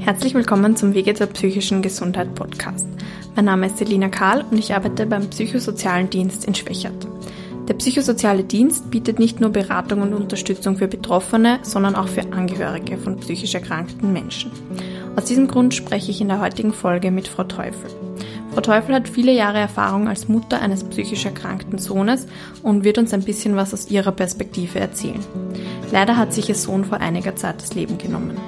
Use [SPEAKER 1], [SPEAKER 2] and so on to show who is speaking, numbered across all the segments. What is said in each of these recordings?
[SPEAKER 1] Herzlich willkommen zum Wege zur psychischen Gesundheit Podcast. Mein Name ist Selina Karl und ich arbeite beim Psychosozialen Dienst in Schwächert. Der psychosoziale Dienst bietet nicht nur Beratung und Unterstützung für Betroffene, sondern auch für Angehörige von psychisch erkrankten Menschen. Aus diesem Grund spreche ich in der heutigen Folge mit Frau Teufel. Frau Teufel hat viele Jahre Erfahrung als Mutter eines psychisch erkrankten Sohnes und wird uns ein bisschen was aus ihrer Perspektive erzählen. Leider hat sich ihr Sohn vor einiger Zeit das Leben genommen.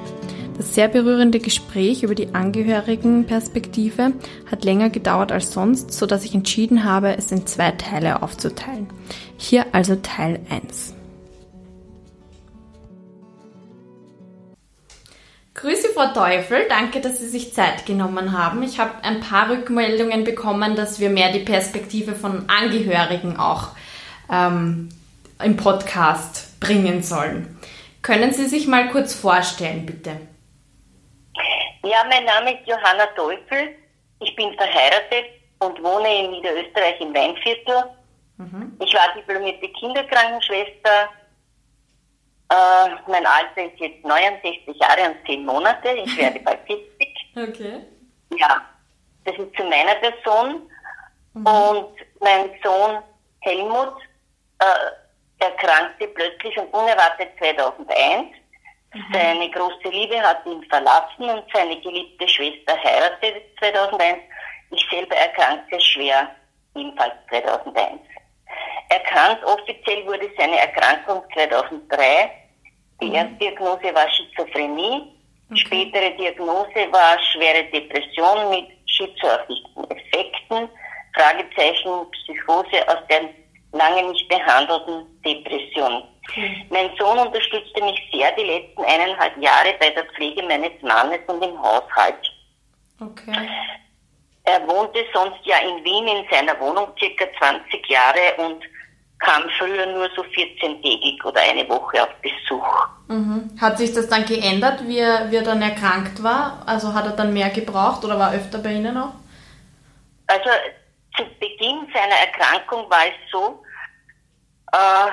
[SPEAKER 1] Das sehr berührende Gespräch über die Angehörigenperspektive hat länger gedauert als sonst, so dass ich entschieden habe, es in zwei Teile aufzuteilen. Hier also Teil 1. Grüße, Frau Teufel. Danke, dass Sie sich Zeit genommen haben. Ich habe ein paar Rückmeldungen bekommen, dass wir mehr die Perspektive von Angehörigen auch ähm, im Podcast bringen sollen. Können Sie sich mal kurz vorstellen, bitte?
[SPEAKER 2] Ja, mein Name ist Johanna Teufel. Ich bin verheiratet und wohne in Niederösterreich im Weinviertel. Mhm. Ich war diplomierte Kinderkrankenschwester. Äh, mein Alter ist jetzt 69 Jahre und 10 Monate. Ich werde bald 40.
[SPEAKER 1] Okay.
[SPEAKER 2] Ja, das ist zu meiner Person. Mhm. Und mein Sohn Helmut äh, erkrankte plötzlich und unerwartet 2001 Mhm. Seine große Liebe hat ihn verlassen und seine geliebte Schwester heiratete 2001. Ich selber erkrankte schwer, ebenfalls 2001. Erkannt offiziell wurde seine Erkrankung 2003. Die mhm. Erstdiagnose war Schizophrenie. Okay. Spätere Diagnose war schwere Depression mit schizoaffekten Effekten. Fragezeichen Psychose aus der lange nicht behandelten Depression. Mhm. Mein Sohn unterstützte mich sehr die letzten eineinhalb Jahre bei der Pflege meines Mannes und im Haushalt.
[SPEAKER 1] Okay.
[SPEAKER 2] Er wohnte sonst ja in Wien in seiner Wohnung circa 20 Jahre und kam früher nur so 14-tägig oder eine Woche auf Besuch.
[SPEAKER 1] Mhm. Hat sich das dann geändert, wie er, wie er dann erkrankt war? Also hat er dann mehr gebraucht oder war er öfter bei Ihnen auch?
[SPEAKER 2] Also zu Beginn seiner Erkrankung war es so, äh,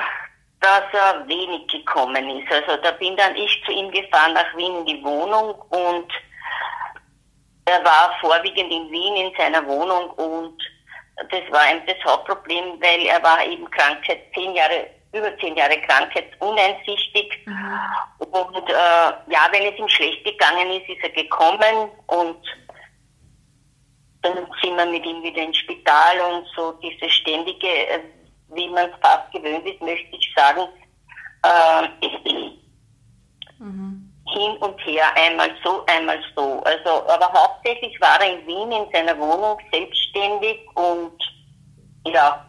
[SPEAKER 2] dass er wenig gekommen ist. Also da bin dann ich zu ihm gefahren nach Wien in die Wohnung und er war vorwiegend in Wien in seiner Wohnung und das war eben das Hauptproblem, weil er war eben Krankheit, zehn Jahre, über zehn Jahre Krankheit uneinsichtig. Mhm. Und äh, ja, wenn es ihm schlecht gegangen ist, ist er gekommen und dann sind wir mit ihm wieder ins Spital und so diese ständige äh, wie man es fast gewöhnt ist, möchte ich sagen, äh, mhm. hin und her, einmal so, einmal so. Also, aber hauptsächlich war er in Wien in seiner Wohnung selbstständig und ja,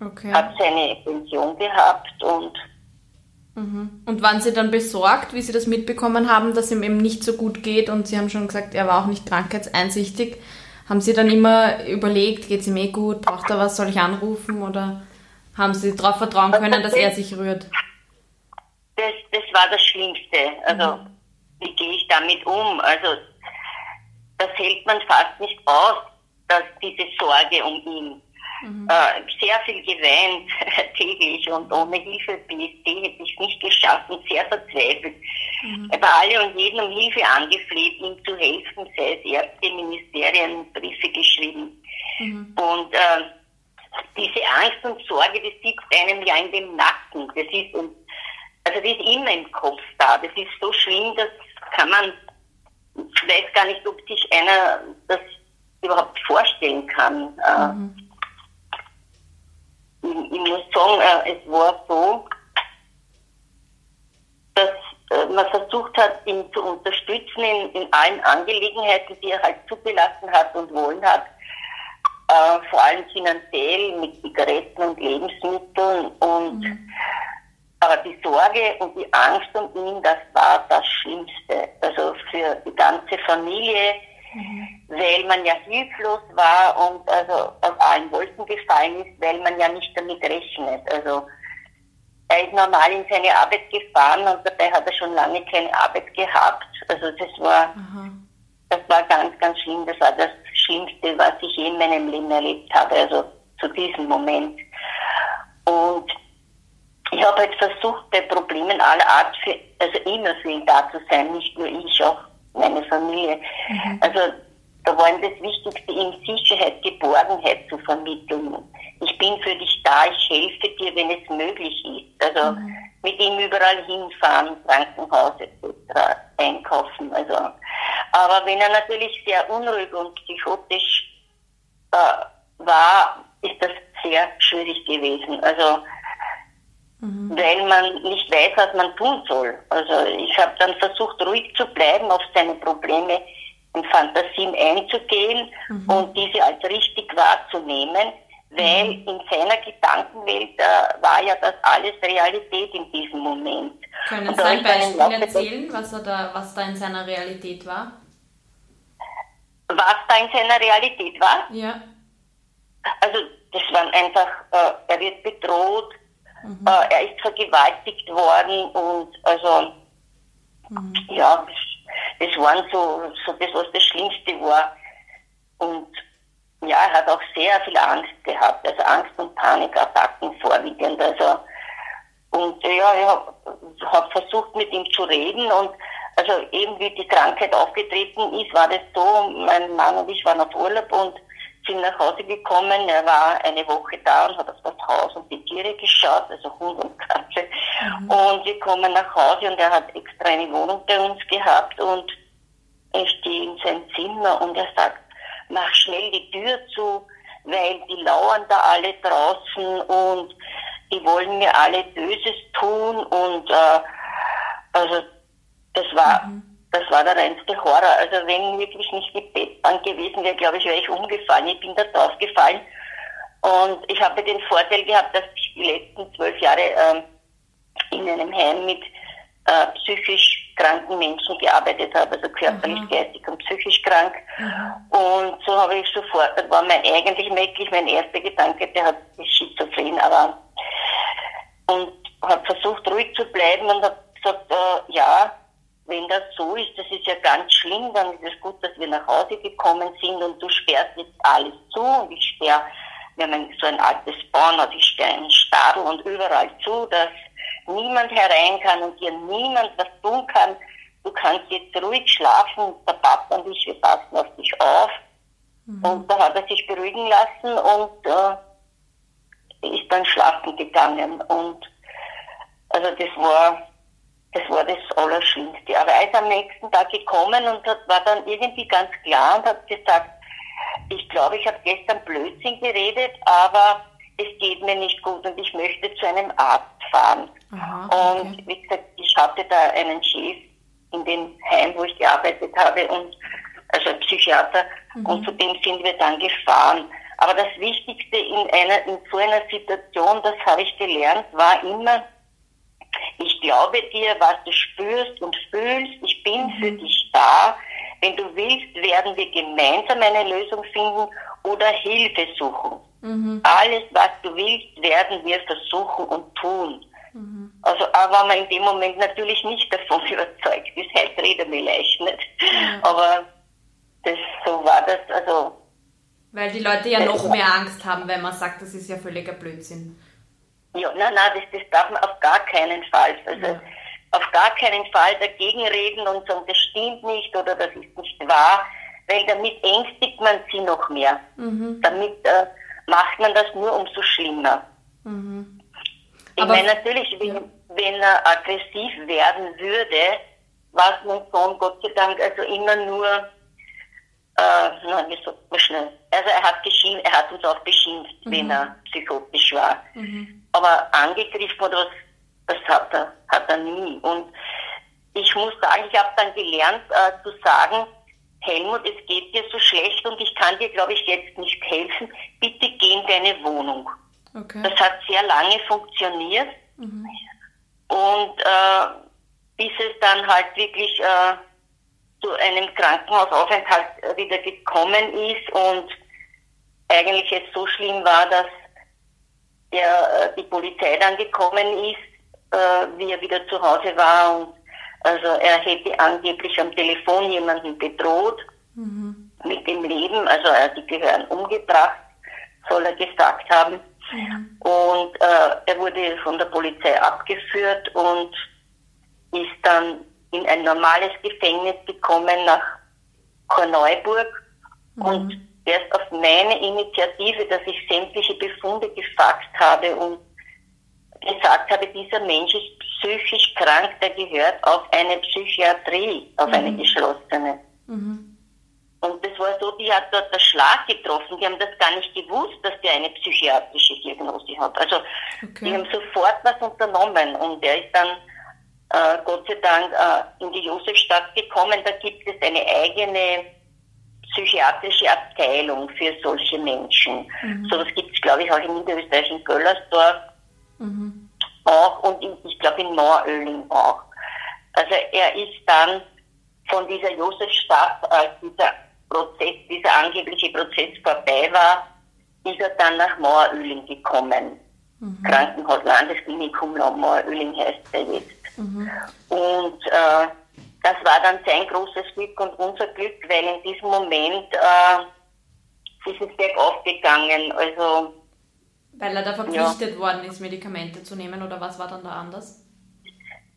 [SPEAKER 2] okay. hat seine Pension gehabt und
[SPEAKER 1] mhm. und waren Sie dann besorgt, wie Sie das mitbekommen haben, dass ihm eben nicht so gut geht und Sie haben schon gesagt, er war auch nicht krankheitseinsichtig. Haben Sie dann immer überlegt, geht es ihm eh gut, braucht er was, soll ich anrufen oder? Haben Sie darauf vertrauen können, dass er sich rührt?
[SPEAKER 2] Das, das war das Schlimmste. Also, mhm. wie gehe ich damit um? Also, das hält man fast nicht aus, dass diese Sorge um ihn. Mhm. Äh, sehr viel geweint täglich und ohne Hilfe BSD hätte ich nicht geschafft und sehr verzweifelt. Mhm. War alle und jeden um Hilfe angefleht, ihm zu helfen, sei es Ärzte, Ministerien, Briefe geschrieben. Mhm. Und äh, diese Angst und Sorge, die sitzt einem ja in dem Nacken. Das ist, also die ist immer im Kopf da. Das ist so schlimm, das kann man, ich weiß gar nicht, ob sich einer das überhaupt vorstellen kann. Äh, mhm. Ich, ich, muss sagen, äh, es war so, dass äh, man versucht hat, ihn zu unterstützen in, in allen Angelegenheiten, die er halt zugelassen hat und wollen hat äh, vor allem finanziell mit Zigaretten und Lebensmitteln und mhm. aber die Sorge und die Angst um ihn, das war das Schlimmste. Also für die ganze Familie, mhm. weil man ja hilflos war und also auf allen Wolken gefallen ist, weil man ja nicht damit rechnet. Also er ist normal in seine Arbeit gefahren und dabei hat er schon lange keine Arbeit gehabt. Also das war, mhm. das war ganz, ganz schlimm. Das war das Schlimmste, was ich je in meinem Leben erlebt habe, also zu diesem Moment. Und ich habe halt versucht, bei Problemen aller Art, für, also immer für ihn da zu sein, nicht nur ich, auch meine Familie. Mhm. Also da war ihm das Wichtigste, ihm Sicherheit, Geborgenheit zu vermitteln. Ich bin für dich da, ich helfe dir, wenn es möglich ist. Also mhm. Mit ihm überall hinfahren, Krankenhaus etc., einkaufen. Also. Aber wenn er natürlich sehr unruhig und psychotisch äh, war, ist das sehr schwierig gewesen. Also mhm. weil man nicht weiß, was man tun soll. Also ich habe dann versucht, ruhig zu bleiben, auf seine Probleme und Fantasien einzugehen mhm. und diese als richtig wahrzunehmen, weil in seiner Gedankenwelt äh, war ja das alles Realität in diesem Moment.
[SPEAKER 1] Können Sie ein Beispiel erzählen, was, da, was da in seiner Realität war?
[SPEAKER 2] Was da in seiner Realität war?
[SPEAKER 1] Ja.
[SPEAKER 2] Also das waren einfach, äh, er wird bedroht, mhm. äh, er ist vergewaltigt worden und also mhm. ja, das waren so, so das, was das Schlimmste war. Und ja, er hat auch sehr viel Angst gehabt, also Angst und Panikattacken vorwiegend. Also, und ja, ich habe hab versucht mit ihm zu reden und also eben wie die Krankheit aufgetreten ist, war das so, mein Mann und ich waren auf Urlaub und sind nach Hause gekommen. Er war eine Woche da und hat auf das Haus und die Tiere geschaut, also Hund und Katze. Mhm. Und wir kommen nach Hause und er hat extra eine Wohnung bei uns gehabt und ich stehe in sein Zimmer und er sagt, mach schnell die Tür zu, weil die lauern da alle draußen und die wollen mir alle Böses tun und äh, also das war mhm das war der reinste Horror. Also wenn wirklich nicht die Bettbank gewesen wäre, glaube ich, wäre ich umgefallen. Ich bin da drauf gefallen. Und ich habe den Vorteil gehabt, dass ich die letzten zwölf Jahre äh, in einem Heim mit äh, psychisch kranken Menschen gearbeitet habe, also körperlich, mhm. geistig und psychisch krank. Mhm. Und so habe ich sofort, das war mein eigentlich wirklich mein erster Gedanke, der hat schizophren, aber und habe versucht ruhig zu bleiben und habe gesagt, äh, ja, wenn das so ist, das ist ja ganz schlimm, dann ist es gut, dass wir nach Hause gekommen sind und du sperrst jetzt alles zu und ich sperre, wir haben so ein altes Bauernhaus, ich sperre einen Stadel und überall zu, dass niemand herein kann und dir niemand was tun kann. Du kannst jetzt ruhig schlafen, der Papa und ich, wir passen auf dich auf. Mhm. Und da hat er sich beruhigen lassen und äh, ist dann schlafen gegangen. Und also das war das war das Allerschlimmste. Aber er ist am nächsten Tag gekommen und hat, war dann irgendwie ganz klar und hat gesagt, ich glaube, ich habe gestern Blödsinn geredet, aber es geht mir nicht gut und ich möchte zu einem Arzt fahren. Aha, okay. Und wie gesagt, ich hatte da einen Chef in dem Heim, wo ich gearbeitet habe und also ein Psychiater mhm. und zu dem sind wir dann gefahren. Aber das Wichtigste in einer in so einer Situation, das habe ich gelernt, war immer ich glaube dir, was du spürst und fühlst. Ich bin für mhm. dich da. Wenn du willst, werden wir gemeinsam eine Lösung finden oder Hilfe suchen. Mhm. Alles, was du willst, werden wir versuchen und tun. Mhm. Also, aber man in dem Moment natürlich nicht davon überzeugt ist, halt reden wir leicht nicht. Mhm. Aber das, so war das, also.
[SPEAKER 1] Weil die Leute ja noch mehr Angst haben, wenn man sagt, das ist ja völliger Blödsinn.
[SPEAKER 2] Ja, nein, nein, das, das darf man auf gar keinen Fall. Also ja. auf gar keinen Fall dagegen reden und sagen, das stimmt nicht oder das ist nicht wahr, weil damit ängstigt man sie noch mehr. Mhm. Damit äh, macht man das nur umso schlimmer. Mhm. Ich meine natürlich, wenn, ja. wenn er aggressiv werden würde, war mein Sohn Gott sei Dank also immer nur äh, nein, wie sagt man schnell? Also er hat geschimpft, er hat uns auch beschimpft, mhm. wenn er psychotisch war. Mhm. Aber angegriffen oder was, das hat er, hat er nie. Und ich muss sagen, ich habe dann gelernt äh, zu sagen, Helmut, es geht dir so schlecht und ich kann dir, glaube ich, jetzt nicht helfen. Bitte geh in deine Wohnung. Okay. Das hat sehr lange funktioniert. Mhm. Und äh, bis es dann halt wirklich äh, zu einem Krankenhausaufenthalt wieder gekommen ist und eigentlich es so schlimm war, dass der, äh, die Polizei dann gekommen ist, äh, wie er wieder zu Hause war und also er hätte angeblich am Telefon jemanden bedroht mhm. mit dem Leben, also er die gehören umgebracht, soll er gesagt haben. Und äh, er wurde von der Polizei abgeführt und ist dann in ein normales Gefängnis gekommen nach Korneuburg mhm. und erst auf meine Initiative, dass ich sämtliche Befunde gefaxt habe und gesagt habe, dieser Mensch ist psychisch krank, der gehört auf eine Psychiatrie, auf mhm. eine geschlossene. Mhm. Und das war so, die hat dort der Schlag getroffen. Die haben das gar nicht gewusst, dass der eine psychiatrische Diagnose hat. Also okay. die haben sofort was unternommen und er ist dann äh, Gott sei Dank äh, in die Josefstadt gekommen. Da gibt es eine eigene psychiatrische Abteilung für solche Menschen. Mhm. So was gibt es, glaube ich, auch in Niederösterreich in Göllersdorf mhm. auch und in, ich glaube in Mooröhling auch. Also er ist dann von dieser Josefstadt, als dieser Prozess, dieser angebliche Prozess vorbei war, ist er dann nach Mooröhling gekommen. Mhm. Krankenhaus, Landesklinikum Mooröhling heißt er jetzt. Mhm. Und äh, das war dann sein großes Glück und unser Glück, weil in diesem Moment äh, ist es bergauf gegangen. Also,
[SPEAKER 1] weil er da verpflichtet ja. worden ist, Medikamente zu nehmen oder was war dann da anders?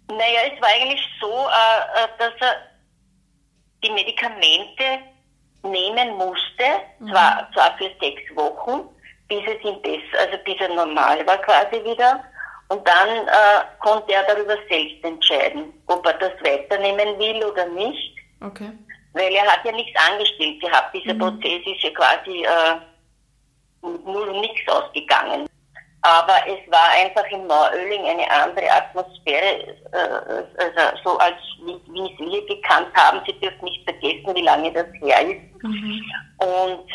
[SPEAKER 2] Naja, es war eigentlich so, äh, äh dass er die Medikamente nehmen musste, mhm. zwar, zwar für sechs Wochen, bis es ihm besser, also bis er normal war quasi wieder. Und dann äh, konnte er darüber selbst entscheiden, ob er das weiternehmen will oder nicht. Okay. Weil er hat ja nichts angestellt gehabt. Dieser mhm. Prozess ist ja quasi äh, nur nichts ausgegangen. Aber es war einfach in Neuöling eine andere Atmosphäre, äh, also so als wie, wie es wir gekannt haben. Sie dürfen nicht vergessen, wie lange das her ist. Mhm. Und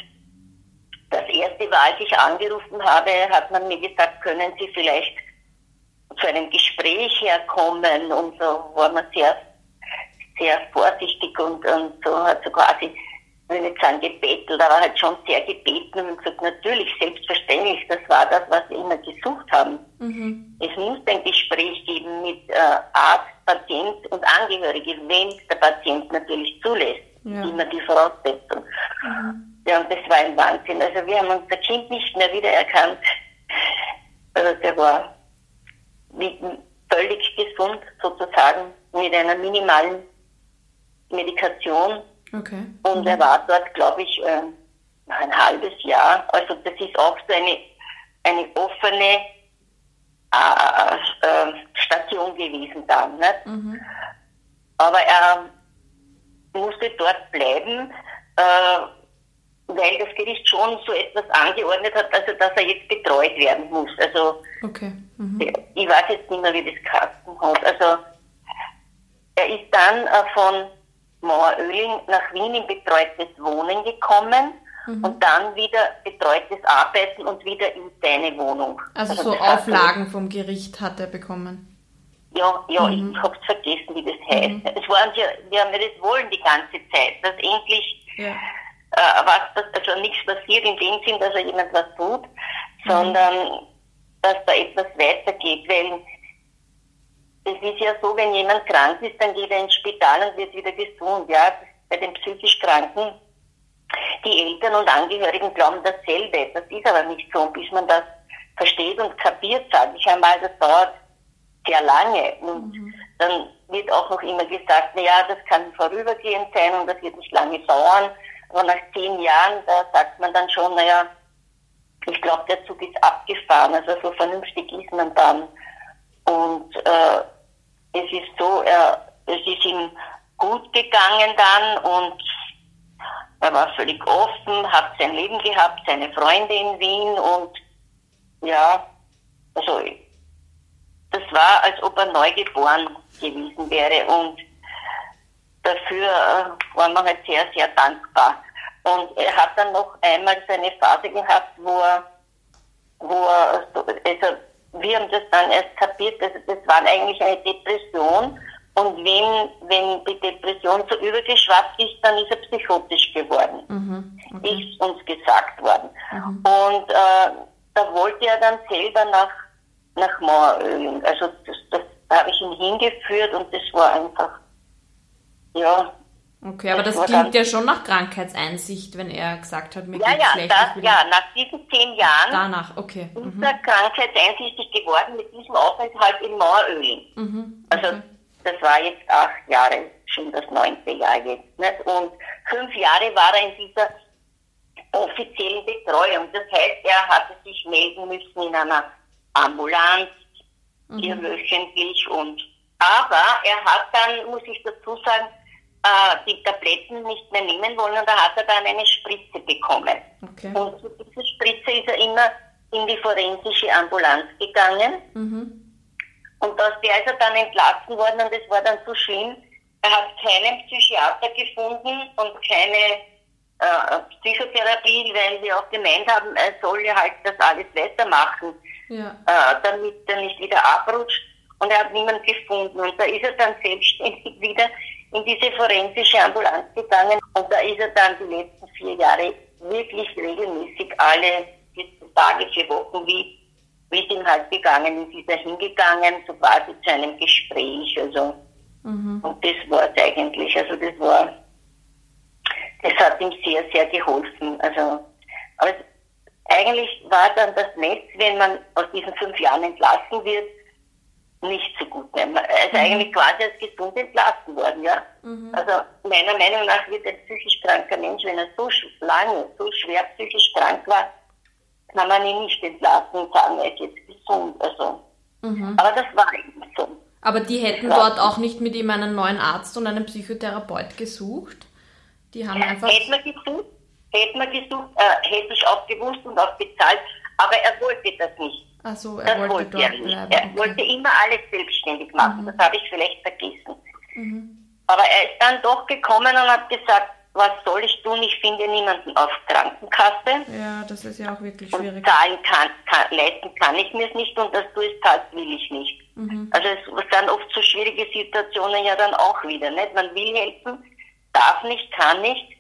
[SPEAKER 2] das erste Mal, als ich angerufen habe, hat man mir gesagt, können Sie vielleicht zu einem Gespräch herkommen und so war man sehr, sehr vorsichtig und, und so hat so quasi, will nicht sagen gebettelt, aber halt schon sehr gebeten und gesagt, natürlich, selbstverständlich, das war das, was wir immer gesucht haben. Mhm. Es muss ein Gespräch geben mit äh, Arzt, Patient und Angehörige, wenn der Patient natürlich zulässt. Ja. Immer die Voraussetzung. Mhm. Ja, und das war ein Wahnsinn. Also wir haben unser Kind nicht mehr wiedererkannt. Also der war völlig gesund sozusagen mit einer minimalen Medikation. Okay. Und er war dort, glaube ich, äh, ein halbes Jahr. Also das ist auch so eine, eine offene äh, äh, Station gewesen dann. Nicht? Mhm. Aber er musste dort bleiben, äh, weil das Gericht schon so etwas angeordnet hat, also dass er jetzt betreut werden muss. Also okay. mhm. ich weiß jetzt nicht mehr, wie das Kasten hat. Also er ist dann äh, von Maueröhling nach Wien in betreutes Wohnen gekommen mhm. und dann wieder betreutes Arbeiten und wieder in seine Wohnung.
[SPEAKER 1] Also, also so Auflagen vom Gericht hat er bekommen.
[SPEAKER 2] Ja, ja, mhm. ich hab's vergessen, wie das heißt. Mhm. Es waren ja, wir haben ja das Wollen die ganze Zeit, dass endlich ja äh, was, also nichts passiert in dem Sinn, dass er jemand was tut, mhm. sondern dass da etwas weitergeht, weil es ist ja so, wenn jemand krank ist, dann geht er ins Spital und wird wieder gesund, ja, bei den psychisch Kranken. Die Eltern und Angehörigen glauben dasselbe, das ist aber nicht so, und bis man das versteht und kapiert, sage ich einmal, das dauert sehr lange und mhm. dann wird auch noch immer gesagt, na ja, das kann vorübergehend sein und das wird nicht lange dauern aber nach zehn Jahren, da sagt man dann schon, naja, ich glaube, der Zug ist abgefahren. Also so vernünftig ist man dann. Und äh, es ist so, er, es ist ihm gut gegangen dann und er war völlig offen, hat sein Leben gehabt, seine Freunde in Wien und ja, also das war, als ob er neu geboren gewesen wäre und dafür äh, waren wir halt sehr, sehr dankbar. Und er hat dann noch einmal so eine Phase gehabt, wo er, wo er, also wir haben das dann erst kapiert, also das war eigentlich eine Depression. Und wenn, wenn die Depression so übergeschwappt ist, dann ist er psychotisch geworden. Mhm, okay. Ist uns gesagt worden. Mhm. Und äh, da wollte er dann selber nach, nach Mauerölen. Also das, das habe ich ihn hingeführt und das war einfach ja.
[SPEAKER 1] Okay, aber das, das klingt ja schon nach Krankheitseinsicht, wenn er gesagt hat,
[SPEAKER 2] mir ja, ja, schlecht. Das, ja, nach diesen zehn Jahren
[SPEAKER 1] Danach, okay.
[SPEAKER 2] ist mhm. er krankheitseinsichtig geworden mit diesem Aufenthalt in Maueröl. Mhm. Also okay. das war jetzt acht Jahre, schon das neunte Jahr jetzt. Nicht? Und fünf Jahre war er in dieser offiziellen Betreuung. Das heißt, er hatte sich melden müssen in einer Ambulanz, mhm. hier wöchentlich und aber er hat dann, muss ich dazu sagen, äh, die Tabletten nicht mehr nehmen wollen und da hat er dann eine Spritze bekommen. Okay. Und zu dieser Spritze ist er immer in die forensische Ambulanz gegangen. Mhm. Und aus der ist er dann entlassen worden und es war dann so schlimm. Er hat keinen Psychiater gefunden und keine äh, Psychotherapie, weil wir auch gemeint haben, er soll ja halt das alles weitermachen, ja. äh, damit er nicht wieder abrutscht. Und er hat niemanden gefunden. Und da ist er dann selbstständig wieder in diese forensische Ambulanz gegangen. Und da ist er dann die letzten vier Jahre wirklich regelmäßig alle Tage, vier Wochen, wie wie es ihm halt gegangen ist, ist er hingegangen, so quasi zu einem Gespräch, also, mhm. und das war es eigentlich, also das war, das hat ihm sehr, sehr geholfen, also, aber eigentlich war dann das Netz, wenn man aus diesen fünf Jahren entlassen wird, nicht so gut. Er ist mhm. eigentlich quasi als gesund entlassen worden, ja. Mhm. Also meiner Meinung nach wird ein psychisch kranker Mensch, wenn er so lange, so schwer psychisch krank war, kann man ihn nicht entlassen und sagen, er ist jetzt gesund. Also. Mhm. Aber das war eben so.
[SPEAKER 1] Aber die hätten ja. dort auch nicht mit ihm einen neuen Arzt und einen Psychotherapeut gesucht? Die haben einfach...
[SPEAKER 2] Hätten wir gesucht, hätten wir gesucht, äh, hätte ich auch gewusst und auch bezahlt, aber er wollte das nicht.
[SPEAKER 1] Ach so, er das wollte, wollte er nicht.
[SPEAKER 2] Bleiben. Er okay. wollte immer alles selbstständig machen, mhm. das habe ich vielleicht vergessen. Mhm. Aber er ist dann doch gekommen und hat gesagt, was soll ich tun? Ich finde niemanden auf Krankenkasse.
[SPEAKER 1] Ja, das ist ja auch wirklich schwierig.
[SPEAKER 2] Und zahlen kann, kann leisten kann ich mir es nicht und dass du es zahlst, will ich nicht. Mhm. Also es sind oft so schwierige Situationen ja dann auch wieder. Nicht? Man will helfen, darf nicht, kann nicht.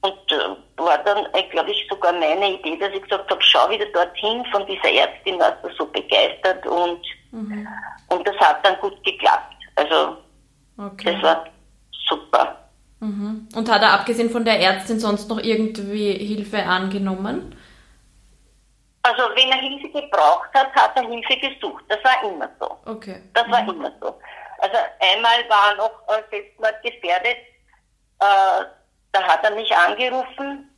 [SPEAKER 2] Und äh, war dann, äh, glaube ich, sogar meine Idee, dass ich gesagt habe, schau wieder dorthin von dieser Ärztin, warst du so begeistert und, mhm. und das hat dann gut geklappt. Also okay. das war super.
[SPEAKER 1] Mhm. Und hat er abgesehen von der Ärztin sonst noch irgendwie Hilfe angenommen?
[SPEAKER 2] Also wenn er Hilfe gebraucht hat, hat er Hilfe gesucht. Das war immer so. Okay. Das war mhm. immer so. Also einmal war er noch äh, Selbstmord gefährdet. Äh, da hat er mich angerufen.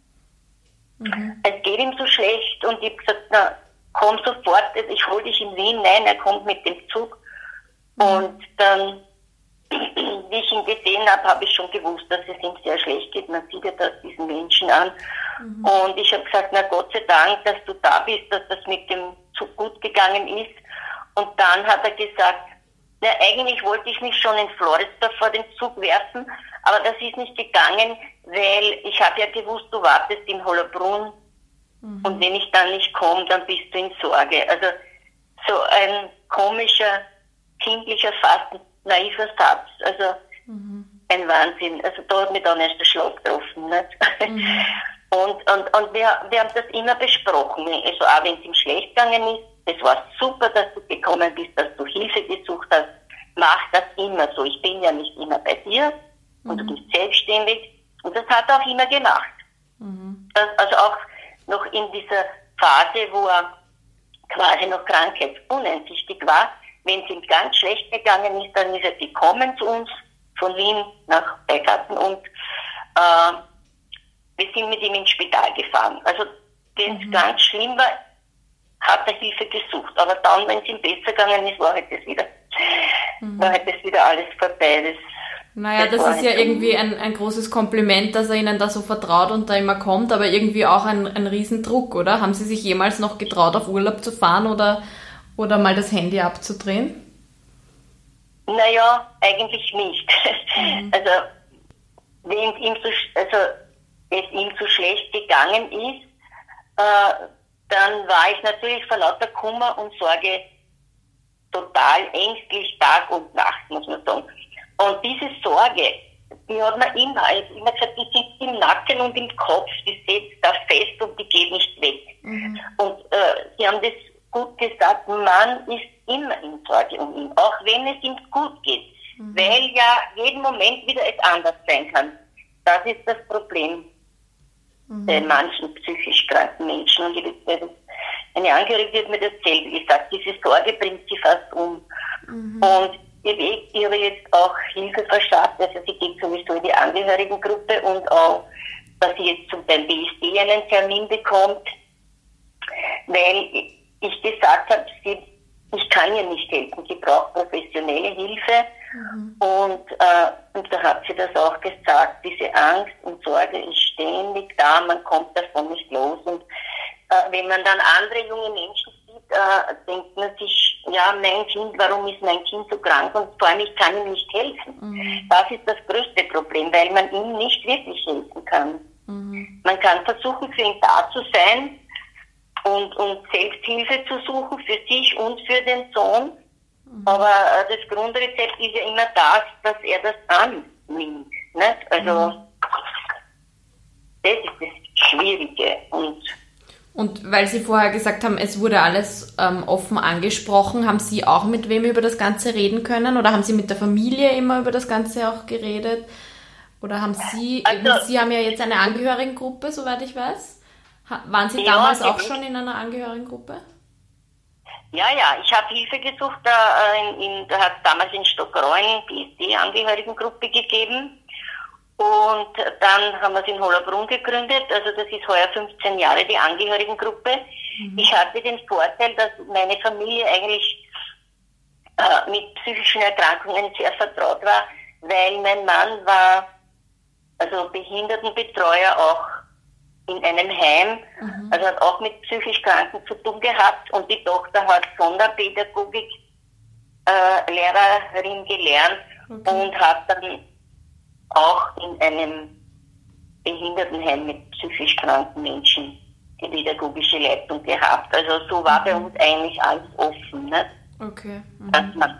[SPEAKER 2] Mhm. Es geht ihm so schlecht und ich habe gesagt, na, komm sofort, ich hole dich in Wien. Nein, er kommt mit dem Zug. Mhm. Und dann wie ich ihn gesehen habe, habe ich schon gewusst, dass es ihm sehr schlecht geht. Man sieht ja das diesen Menschen an. Mhm. Und ich habe gesagt, na Gott sei Dank, dass du da bist, dass das mit dem Zug gut gegangen ist. Und dann hat er gesagt, na eigentlich wollte ich mich schon in Florida vor den Zug werfen, aber das ist nicht gegangen, weil ich habe ja gewusst, du wartest in Hollabrunn mhm. und wenn ich dann nicht komme, dann bist du in Sorge. Also so ein komischer, kindlicher, fast naiver Satz. Also mhm. ein Wahnsinn. Also da hat mich dann erst der Schlag getroffen. Nicht? Mhm. Und, und, und wir, wir haben das immer besprochen. Also auch wenn es ihm schlecht gegangen ist, es war super, dass du gekommen bist, dass du Hilfe gesucht hast. Mach das immer so. Ich bin ja nicht immer bei dir und du mhm. bist selbstständig. Und das hat er auch immer gemacht. Mhm. Also auch noch in dieser Phase, wo er quasi noch krankheitsuneinsichtig war, wenn es ihm ganz schlecht gegangen ist, dann ist er gekommen zu uns von Wien nach Beigarten und äh, wir sind mit ihm ins Spital gefahren. Also wenn es mhm. ganz schlimm war, hat er Hilfe gesucht. Aber dann, wenn es ihm besser gegangen ist, war halt das wieder, mhm. war halt das wieder alles vorbei. Das,
[SPEAKER 1] naja, das, das ist ja irgendwie ein, ein großes Kompliment, dass er Ihnen da so vertraut und da immer kommt, aber irgendwie auch ein, ein Riesendruck, oder? Haben Sie sich jemals noch getraut, auf Urlaub zu fahren oder oder mal das Handy abzudrehen?
[SPEAKER 2] Naja, eigentlich nicht. Mhm. Also, wenn ihm so, also, es ihm so schlecht gegangen ist, äh, dann war ich natürlich vor lauter Kummer und Sorge total ängstlich Tag und Nacht, muss man sagen. Und diese Sorge, die hat man immer, ich immer gesagt, die sitzt im Nacken und im Kopf, die sitzt da fest und die geht nicht weg. Mhm. Und äh, sie haben das gut gesagt, man ist immer in Sorge um ihn, auch wenn es ihm gut geht, mhm. weil ja jeden Moment wieder es anders sein kann. Das ist das Problem mhm. bei manchen psychisch kranken Menschen. Und eine Angehörige hat mir dasselbe gesagt, diese Sorge bringt sie fast um. Mhm. Und ich habe jetzt auch Hilfe verschafft, also sie geht sowieso in die Angehörigengruppe und auch, dass sie jetzt zum beim BSD einen Termin bekommt, weil ich gesagt habe, sie, ich kann ihr nicht helfen, sie braucht professionelle Hilfe mhm. und, äh, und da hat sie das auch gesagt, diese Angst und Sorge ist ständig da, man kommt davon nicht los und äh, wenn man dann andere junge Menschen sieht, äh, denkt man sich, ja, mein Kind, warum ist mein Kind so krank und vor allem, ich kann ihm nicht helfen. Mhm. Das ist das größte Problem, weil man ihm nicht wirklich helfen kann. Mhm. Man kann versuchen, für ihn da zu sein und, und Selbsthilfe zu suchen für sich und für den Sohn. Mhm. Aber äh, das Grundrezept ist ja immer das, dass er das annimmt. Nicht? Also, mhm. das ist das Schwierige. Und
[SPEAKER 1] und weil Sie vorher gesagt haben, es wurde alles ähm, offen angesprochen, haben Sie auch mit wem über das Ganze reden können? Oder haben Sie mit der Familie immer über das Ganze auch geredet? Oder haben Sie, also, Sie haben ja jetzt eine Angehörigengruppe, soweit ich weiß. Waren Sie ja, damals auch schon in einer Angehörigengruppe?
[SPEAKER 2] Ja, ja, ich habe Hilfe gesucht. Da, äh, in, in, da hat es damals in Stockreuen die Angehörigengruppe gegeben. Und dann haben wir es in Hollerbrunn gegründet. Also das ist heuer 15 Jahre die Angehörigengruppe. Mhm. Ich hatte den Vorteil, dass meine Familie eigentlich äh, mit psychischen Erkrankungen sehr vertraut war, weil mein Mann war also Behindertenbetreuer auch in einem Heim, mhm. also hat auch mit psychisch Kranken zu tun gehabt und die Tochter hat Sonderpädagogik äh, Lehrerin gelernt okay. und hat dann auch in einem Behindertenheim mit psychisch kranken Menschen die pädagogische Leitung gehabt. Also so war mhm. bei uns eigentlich alles offen, nicht? Okay. Mhm. dass man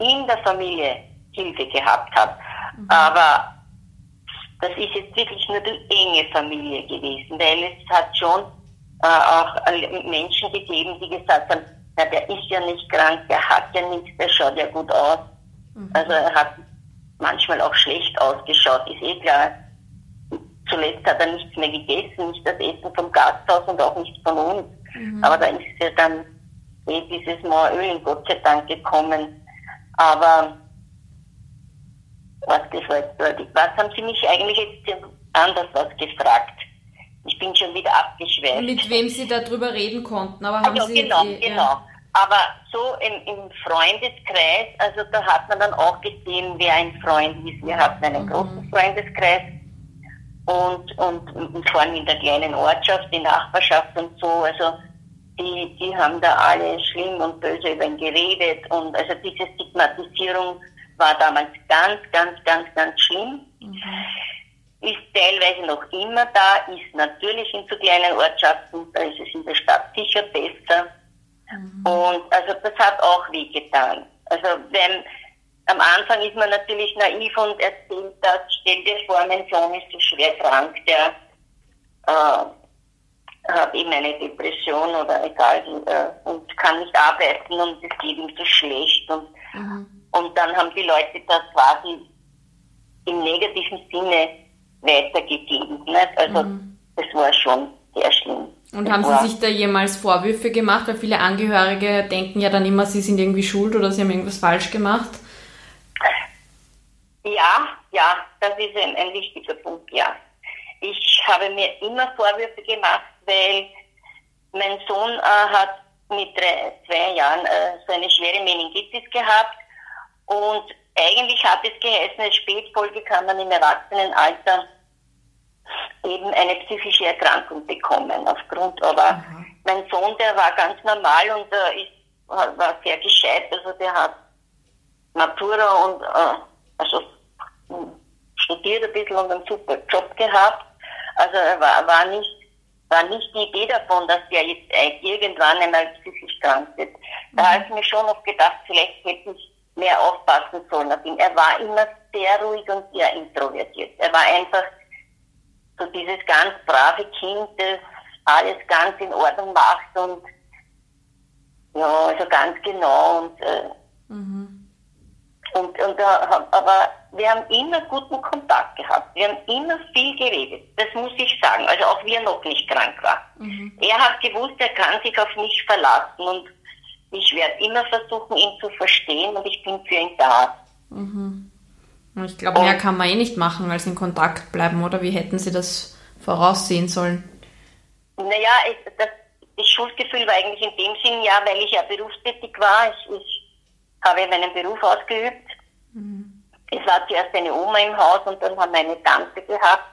[SPEAKER 2] in der Familie Hilfe gehabt hat. Mhm. Aber das ist jetzt wirklich nur die enge Familie gewesen, weil es hat schon äh, auch Menschen gegeben, die gesagt haben, na, der ist ja nicht krank, der hat ja nichts, der schaut ja gut aus. Mhm. Also er hat manchmal auch schlecht ausgeschaut, ist eh klar. Zuletzt hat er nichts mehr gegessen, nicht das Essen vom Gasthaus und auch nicht von uns. Mhm. Aber da ist ja dann eh dieses Maueröl, Gott sei Dank, gekommen. Aber was gefällt Was haben Sie mich eigentlich jetzt anders was gefragt? Ich bin schon wieder abgeschweift.
[SPEAKER 1] Mit wem Sie darüber reden konnten, aber haben
[SPEAKER 2] also,
[SPEAKER 1] Sie...
[SPEAKER 2] Genau, die, genau. Ja. Aber so im, im, Freundeskreis, also da hat man dann auch gesehen, wer ein Freund ist. Wir hatten einen mhm. großen Freundeskreis und, und, und vor allem in der kleinen Ortschaft, die Nachbarschaft und so. Also die, die haben da alle schlimm und böse über ihn geredet und also diese Stigmatisierung war damals ganz, ganz, ganz, ganz schlimm. Mhm. Ist teilweise noch immer da, ist natürlich in so kleinen Ortschaften, da ist es in der Stadt sicher besser. Mhm. Und also das hat auch wehgetan. Also wenn am Anfang ist man natürlich naiv und erzählt das, stell dir vor, mein Sohn ist so schwer krank, der äh, hat eben eine Depression oder egal äh, und kann nicht arbeiten und es geht ihm so schlecht und, mhm. Und dann haben die Leute das quasi im negativen Sinne weitergegeben. Nicht? Also mhm. das war schon sehr schlimm.
[SPEAKER 1] Und haben Sie sich da jemals Vorwürfe gemacht? Weil viele Angehörige denken ja dann immer, sie sind irgendwie schuld oder sie haben irgendwas falsch gemacht.
[SPEAKER 2] Ja, ja, das ist ein, ein wichtiger Punkt, ja. Ich habe mir immer Vorwürfe gemacht, weil mein Sohn äh, hat mit drei, zwei Jahren äh, so eine schwere Meningitis gehabt und eigentlich hat es geheißen, als Spätfolge kann man im Erwachsenenalter eben eine psychische Erkrankung bekommen aufgrund, aber mhm. mein Sohn, der war ganz normal und äh, ist, war sehr gescheit, also der hat Matura und äh, also studiert ein bisschen und einen super Job gehabt. Also er war, war nicht war nicht die Idee davon, dass der jetzt irgendwann einmal psychisch krank wird. Da mhm. habe ich mir schon oft gedacht, vielleicht hätte ich mehr aufpassen sollen auf ihn. Er war immer sehr ruhig und sehr introvertiert. Er war einfach so dieses ganz brave Kind, das alles ganz in Ordnung macht und ja, also ganz genau und äh, mhm. und, und aber wir haben immer guten Kontakt gehabt. Wir haben immer viel geredet. Das muss ich sagen. Also auch wie er noch nicht krank war. Mhm. Er hat gewusst, er kann sich auf mich verlassen und ich werde immer versuchen, ihn zu verstehen und ich bin für ihn da.
[SPEAKER 1] Mhm. Ich glaube, mehr kann man eh nicht machen, als in Kontakt bleiben, oder? Wie hätten Sie das voraussehen sollen?
[SPEAKER 2] Naja, das, das Schuldgefühl war eigentlich in dem Sinn, ja, weil ich ja berufstätig war. Ich, ich habe meinen Beruf ausgeübt. Mhm. Es war zuerst eine Oma im Haus und dann haben wir eine Tante gehabt,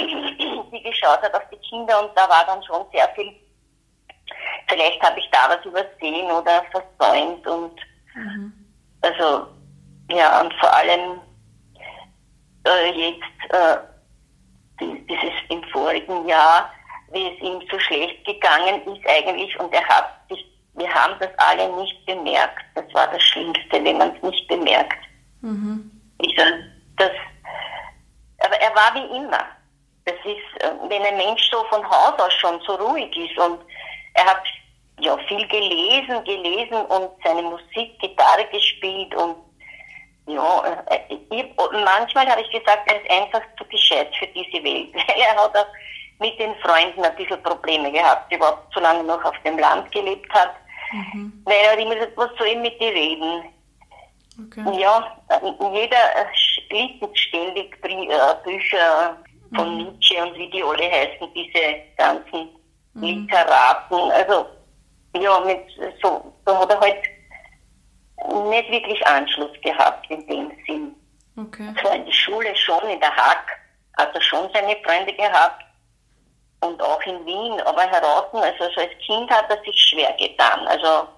[SPEAKER 2] die geschaut hat auf die Kinder und da war dann schon sehr viel, vielleicht habe ich da was übersehen oder versäumt und mhm. also ja, und vor allem äh, jetzt äh, dieses im vorigen Jahr, wie es ihm so schlecht gegangen ist eigentlich und er hat sich, wir haben das alle nicht bemerkt. Das war das Schlimmste, wenn man es nicht bemerkt. Mhm. Ich, das, aber er war wie immer. Das ist, äh, wenn ein Mensch so von Haus aus schon so ruhig ist und er hat ja viel gelesen, gelesen und seine Musik, Gitarre gespielt und ja, äh, ich, manchmal habe ich gesagt, er ist einfach zu gescheit für diese Welt. er hat auch mit den Freunden ein bisschen Probleme gehabt, überhaupt so lange noch auf dem Land gelebt hat. Mhm. Weil er hat immer gesagt, was soll ich mit dir reden? Okay. Ja, jeder liest ständig äh, Bücher von mhm. Nietzsche und wie die alle heißen, diese ganzen mhm. Literaten. Also, ja, mit so, da hat er halt nicht wirklich Anschluss gehabt in dem Sinn. Okay. Zwar in der Schule schon, in der Hack hat er schon seine Freunde gehabt und auch in Wien, aber heraus, also als Kind hat er sich schwer getan. Also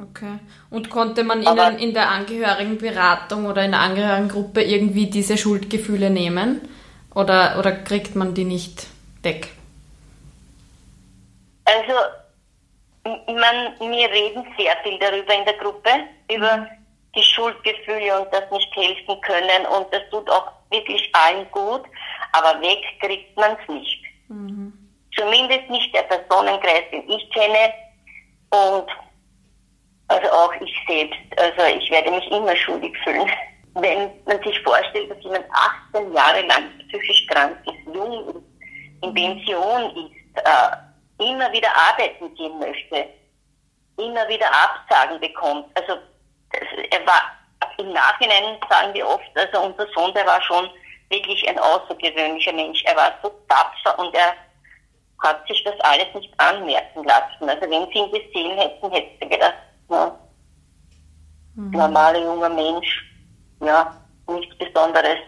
[SPEAKER 1] Okay. Und konnte man Ihnen in der Angehörigenberatung oder in der Angehörigengruppe irgendwie diese Schuldgefühle nehmen? Oder, oder kriegt man die nicht weg?
[SPEAKER 2] Also man, wir reden sehr viel darüber in der Gruppe, über die Schuldgefühle und das nicht helfen können und das tut auch wirklich allen gut, aber weg kriegt man es nicht. Mhm. Zumindest nicht der Personenkreis, den ich kenne und also auch ich selbst. Also ich werde mich immer schuldig fühlen. Wenn man sich vorstellt, dass jemand 18 Jahre lang psychisch krank ist, jung ist, in Pension ist, äh, immer wieder arbeiten gehen möchte, immer wieder Absagen bekommt. Also er war im Nachhinein sagen wir oft, also unser Sohn, der war schon wirklich ein außergewöhnlicher Mensch. Er war so tapfer und er hat sich das alles nicht anmerken lassen. Also wenn sie ihn gesehen hätten, hätte sie gedacht, mhm. normaler junger Mensch, ja, nichts Besonderes.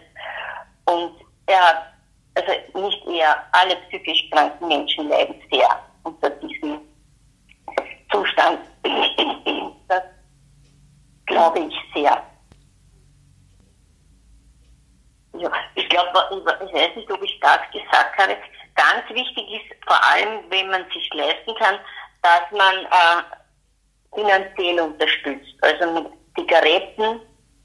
[SPEAKER 2] Und er hat also nicht eher alle psychisch kranken Menschen leiden sehr unter diesem Zustand. Das glaube ich sehr. Ja, ich glaube, ich weiß nicht, ob ich das gesagt habe. Ganz wichtig ist vor allem, wenn man sich leisten kann, dass man äh, finanziell unterstützt. Also mit Zigaretten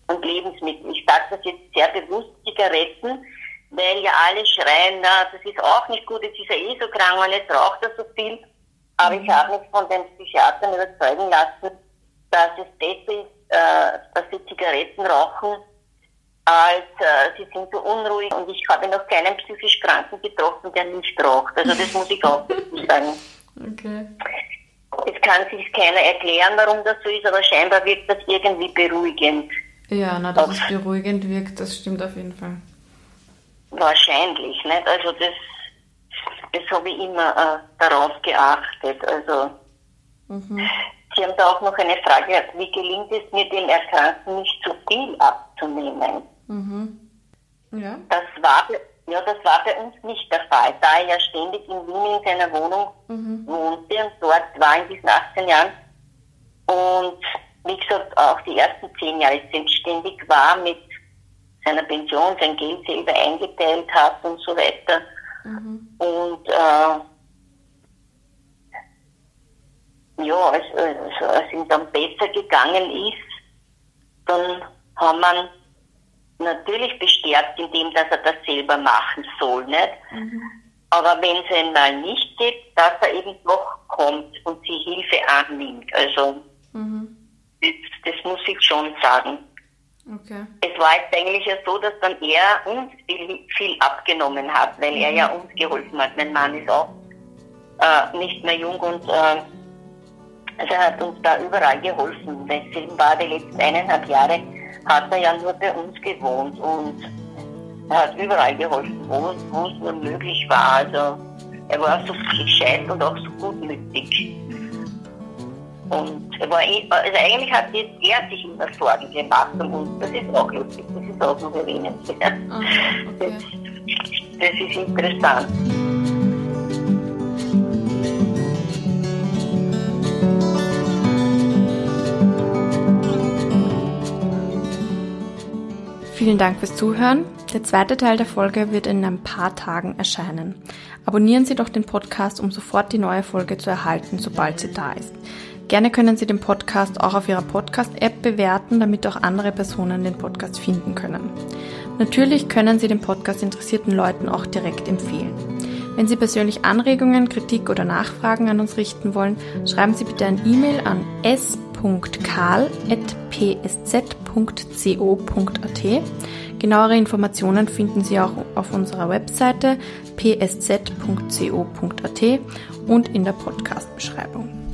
[SPEAKER 2] und Lebensmitteln. Ich sage das jetzt sehr bewusst, Zigaretten, weil ja alle schreien, na, das ist auch nicht gut, jetzt ist er eh so krank und jetzt raucht er so viel. Aber ich habe mich von den Psychiatern überzeugen lassen, dass es besser ist, äh, dass sie Zigaretten rauchen, als äh, sie sind so unruhig. Und ich habe noch keinen psychisch Kranken getroffen, der nicht raucht. Also das muss ich auch sagen. Okay. Es kann sich keiner erklären, warum das so ist, aber scheinbar wirkt das irgendwie beruhigend.
[SPEAKER 1] Ja, na, dass es beruhigend wirkt, das stimmt auf jeden Fall.
[SPEAKER 2] Wahrscheinlich, nicht? Also das, das habe ich immer äh, darauf geachtet. Also mhm. Sie haben da auch noch eine Frage, wie gelingt es mir, dem Erkrankten nicht zu viel abzunehmen? Mhm. Ja. Das war, ja, das war bei uns nicht der Fall, da er ja ständig in Wien in seiner Wohnung mhm. wohnte und dort war in diesen 18 Jahren. Und wie gesagt, auch die ersten zehn Jahre selbstständig war mit seiner Pension sein Geld selber eingeteilt hat und so weiter. Mhm. Und äh, ja, als, als, als ihm dann besser gegangen ist, dann haben wir natürlich bestärkt, indem dass er das selber machen soll, nicht? Mhm. Aber wenn es einmal nicht geht, dass er eben doch kommt und die Hilfe annimmt. Also mhm. das, das muss ich schon sagen. Okay. Es war jetzt eigentlich ja so, dass dann er uns viel, viel abgenommen hat, weil mhm. er ja uns geholfen hat. Mein Mann ist auch äh, nicht mehr jung und äh, Also er hat uns da überall geholfen. Deswegen war die letzten eineinhalb Jahre, hat er ja nur bei uns gewohnt und er hat überall geholfen, wo, wo es nur möglich war. Also er war so gescheit und auch so gutmütig. Und er war, also eigentlich hat er sich immer Sorgen gemacht um uns. Das ist auch lustig, das ist auch noch erwähnenswert. Ah, okay. das, das ist interessant.
[SPEAKER 1] Vielen Dank fürs Zuhören. Der zweite Teil der Folge wird in ein paar Tagen erscheinen. Abonnieren Sie doch den Podcast, um sofort die neue Folge zu erhalten, sobald sie da ist. Gerne können Sie den Podcast auch auf Ihrer Podcast-App bewerten, damit auch andere Personen den Podcast finden können. Natürlich können Sie den Podcast interessierten Leuten auch direkt empfehlen. Wenn Sie persönlich Anregungen, Kritik oder Nachfragen an uns richten wollen, schreiben Sie bitte ein E-Mail an s.karl.psz.co.at. Genauere Informationen finden Sie auch auf unserer Webseite psz.co.at und in der Podcast-Beschreibung.